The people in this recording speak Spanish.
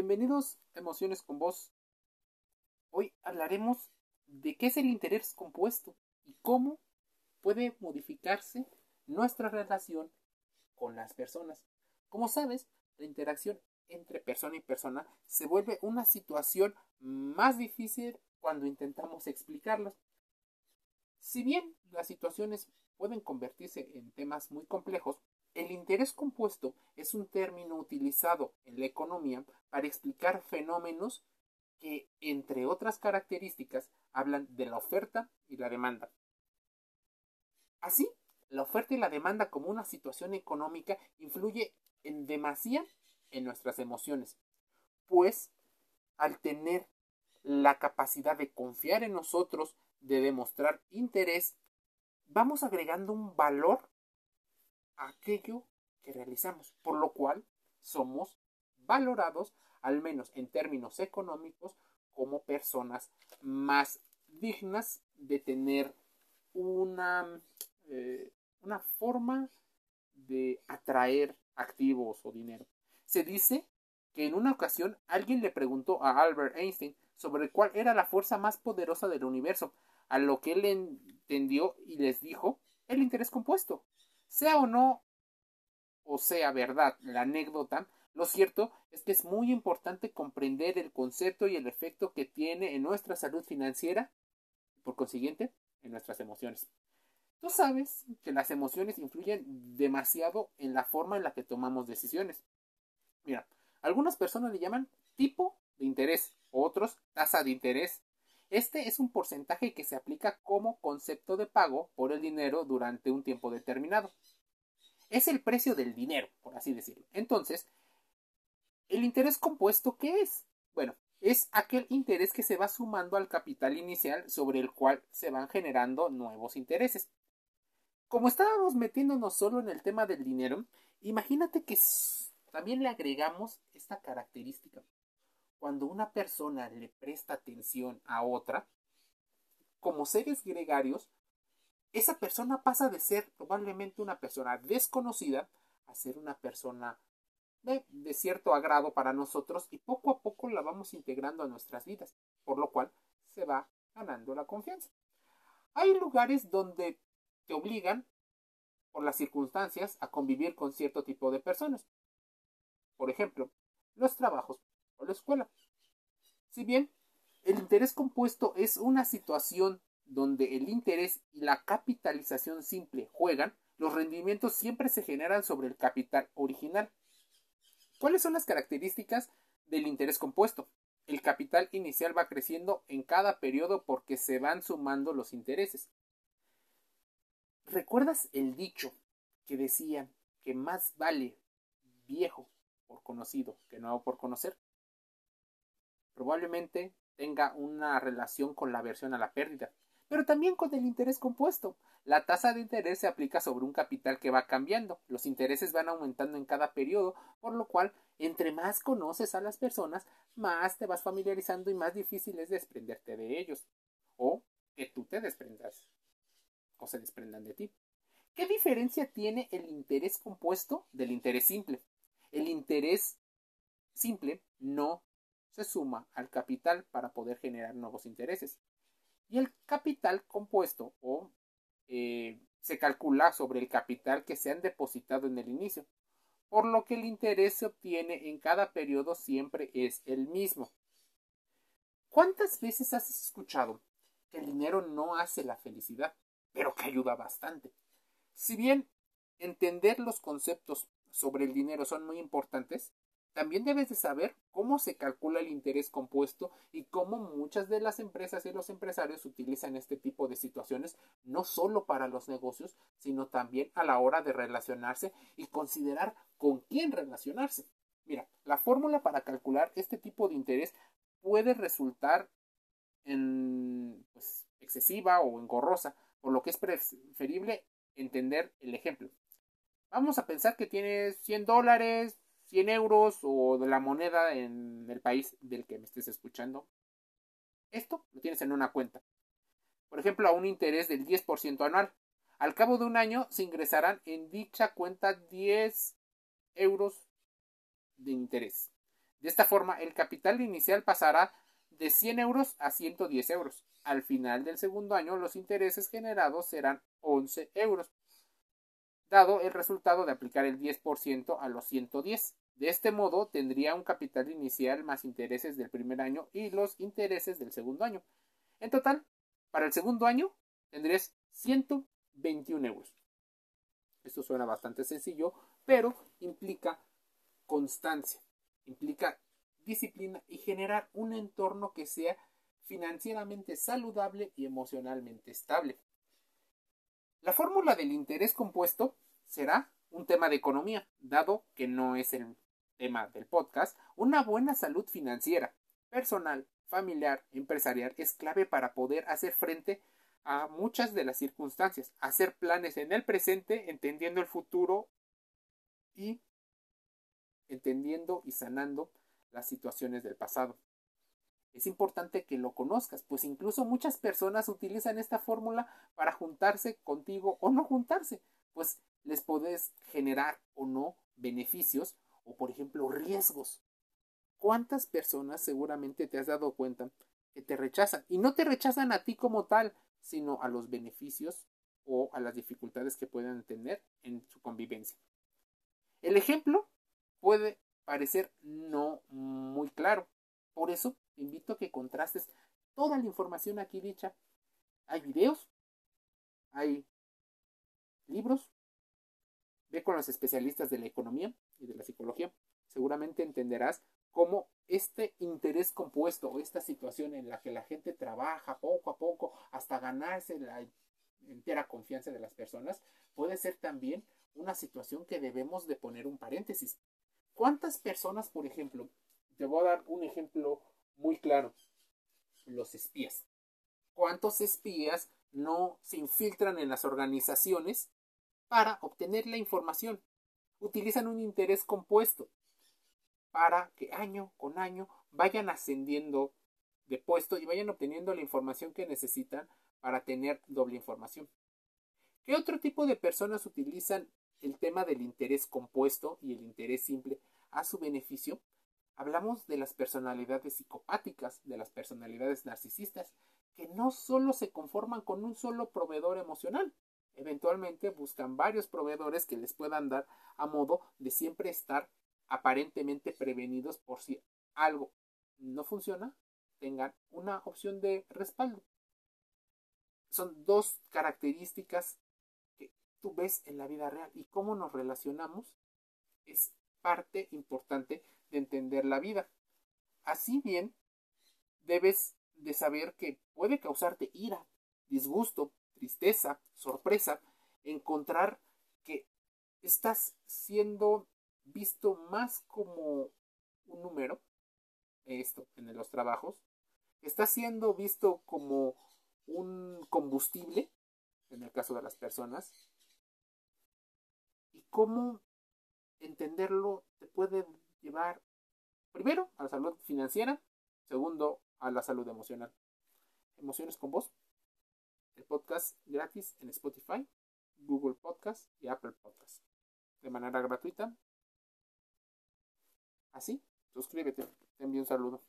Bienvenidos a Emociones con Vos. Hoy hablaremos de qué es el interés compuesto y cómo puede modificarse nuestra relación con las personas. Como sabes, la interacción entre persona y persona se vuelve una situación más difícil cuando intentamos explicarlas. Si bien las situaciones pueden convertirse en temas muy complejos, el interés compuesto es un término utilizado en la economía para explicar fenómenos que, entre otras características, hablan de la oferta y la demanda. Así, la oferta y la demanda como una situación económica influye en demasía en nuestras emociones, pues al tener la capacidad de confiar en nosotros, de demostrar interés, vamos agregando un valor aquello que realizamos, por lo cual somos valorados, al menos en términos económicos, como personas más dignas de tener una, eh, una forma de atraer activos o dinero. Se dice que en una ocasión alguien le preguntó a Albert Einstein sobre cuál era la fuerza más poderosa del universo, a lo que él entendió y les dijo el interés compuesto. Sea o no, o sea verdad, la anécdota, lo cierto es que es muy importante comprender el concepto y el efecto que tiene en nuestra salud financiera y por consiguiente en nuestras emociones. Tú sabes que las emociones influyen demasiado en la forma en la que tomamos decisiones. Mira, algunas personas le llaman tipo de interés, otros tasa de interés. Este es un porcentaje que se aplica como concepto de pago por el dinero durante un tiempo determinado. Es el precio del dinero, por así decirlo. Entonces, ¿el interés compuesto qué es? Bueno, es aquel interés que se va sumando al capital inicial sobre el cual se van generando nuevos intereses. Como estábamos metiéndonos solo en el tema del dinero, imagínate que también le agregamos esta característica cuando una persona le presta atención a otra, como seres gregarios, esa persona pasa de ser probablemente una persona desconocida a ser una persona de, cierto agrado para nosotros y poco a poco la vamos integrando a nuestras vidas, por lo cual se va ganando la confianza. Hay lugares donde te obligan, por las circunstancias, a convivir con cierto tipo de personas. Por ejemplo, los trabajos la escuela. Si bien el interés compuesto es una situación donde el interés y la capitalización simple juegan, los rendimientos siempre se generan sobre el capital original. ¿Cuáles son las características del interés compuesto? El capital inicial va creciendo en cada periodo porque se van sumando los intereses. ¿Recuerdas el dicho que decía que más vale viejo por conocido que nuevo por conocer? Probablemente tenga una relación con la aversión a la pérdida, pero también con el interés compuesto. La tasa de interés se aplica sobre un capital que va cambiando. Los intereses van aumentando en cada periodo, por lo cual, entre más conoces a las personas, más te vas familiarizando y más difícil es desprenderte de ellos. O que tú te desprendas o se desprendan de ti. ¿Qué diferencia tiene el interés compuesto del interés simple? El interés simple no se suma al capital para poder generar nuevos intereses. Y el capital compuesto o eh, se calcula sobre el capital que se han depositado en el inicio, por lo que el interés se obtiene en cada periodo siempre es el mismo. ¿Cuántas veces has escuchado que el dinero no hace la felicidad, pero que ayuda bastante? Si bien entender los conceptos sobre el dinero son muy importantes, también debes de saber cómo se calcula el interés compuesto y cómo muchas de las empresas y los empresarios utilizan este tipo de situaciones no solo para los negocios, sino también a la hora de relacionarse y considerar con quién relacionarse. Mira, la fórmula para calcular este tipo de interés puede resultar en pues, excesiva o engorrosa, por lo que es preferible entender el ejemplo. Vamos a pensar que tienes 100 dólares, 100 euros o de la moneda en el país del que me estés escuchando. Esto lo tienes en una cuenta. Por ejemplo, a un interés del 10% anual. Al cabo de un año se ingresarán en dicha cuenta 10 euros de interés. De esta forma, el capital inicial pasará de 100 euros a 110 euros. Al final del segundo año, los intereses generados serán 11 euros, dado el resultado de aplicar el 10% a los 110. De este modo, tendría un capital inicial más intereses del primer año y los intereses del segundo año. En total, para el segundo año, tendrías 121 euros. Esto suena bastante sencillo, pero implica constancia, implica disciplina y generar un entorno que sea financieramente saludable y emocionalmente estable. La fórmula del interés compuesto será un tema de economía, dado que no es el tema del podcast, una buena salud financiera, personal, familiar, empresarial es clave para poder hacer frente a muchas de las circunstancias, hacer planes en el presente, entendiendo el futuro y entendiendo y sanando las situaciones del pasado. Es importante que lo conozcas, pues incluso muchas personas utilizan esta fórmula para juntarse contigo o no juntarse, pues les puedes generar o no beneficios o por ejemplo riesgos. ¿Cuántas personas seguramente te has dado cuenta que te rechazan? Y no te rechazan a ti como tal, sino a los beneficios o a las dificultades que puedan tener en su convivencia. El ejemplo puede parecer no muy claro. Por eso te invito a que contrastes toda la información aquí dicha. Hay videos, hay libros, ve con los especialistas de la economía y de la psicología. Seguramente entenderás cómo este interés compuesto o esta situación en la que la gente trabaja poco a poco hasta ganarse la entera confianza de las personas puede ser también una situación que debemos de poner un paréntesis. ¿Cuántas personas, por ejemplo, te voy a dar un ejemplo muy claro, los espías. ¿Cuántos espías no se infiltran en las organizaciones para obtener la información? Utilizan un interés compuesto para que año con año vayan ascendiendo de puesto y vayan obteniendo la información que necesitan para tener doble información. ¿Qué otro tipo de personas utilizan el tema del interés compuesto y el interés simple a su beneficio? Hablamos de las personalidades psicopáticas, de las personalidades narcisistas, que no solo se conforman con un solo proveedor emocional, eventualmente buscan varios proveedores que les puedan dar a modo de siempre estar aparentemente prevenidos por si algo no funciona, tengan una opción de respaldo. Son dos características que tú ves en la vida real y cómo nos relacionamos es parte importante de entender la vida. Así bien, debes de saber que puede causarte ira, disgusto, tristeza, sorpresa, encontrar que estás siendo visto más como un número, esto en los trabajos, está siendo visto como un combustible, en el caso de las personas, y cómo entenderlo te puede llevar primero a la salud financiera, segundo a la salud emocional. Emociones con vos, el podcast gratis en Spotify, Google Podcast y Apple Podcast. De manera gratuita, Así, suscríbete. Te envío un saludo.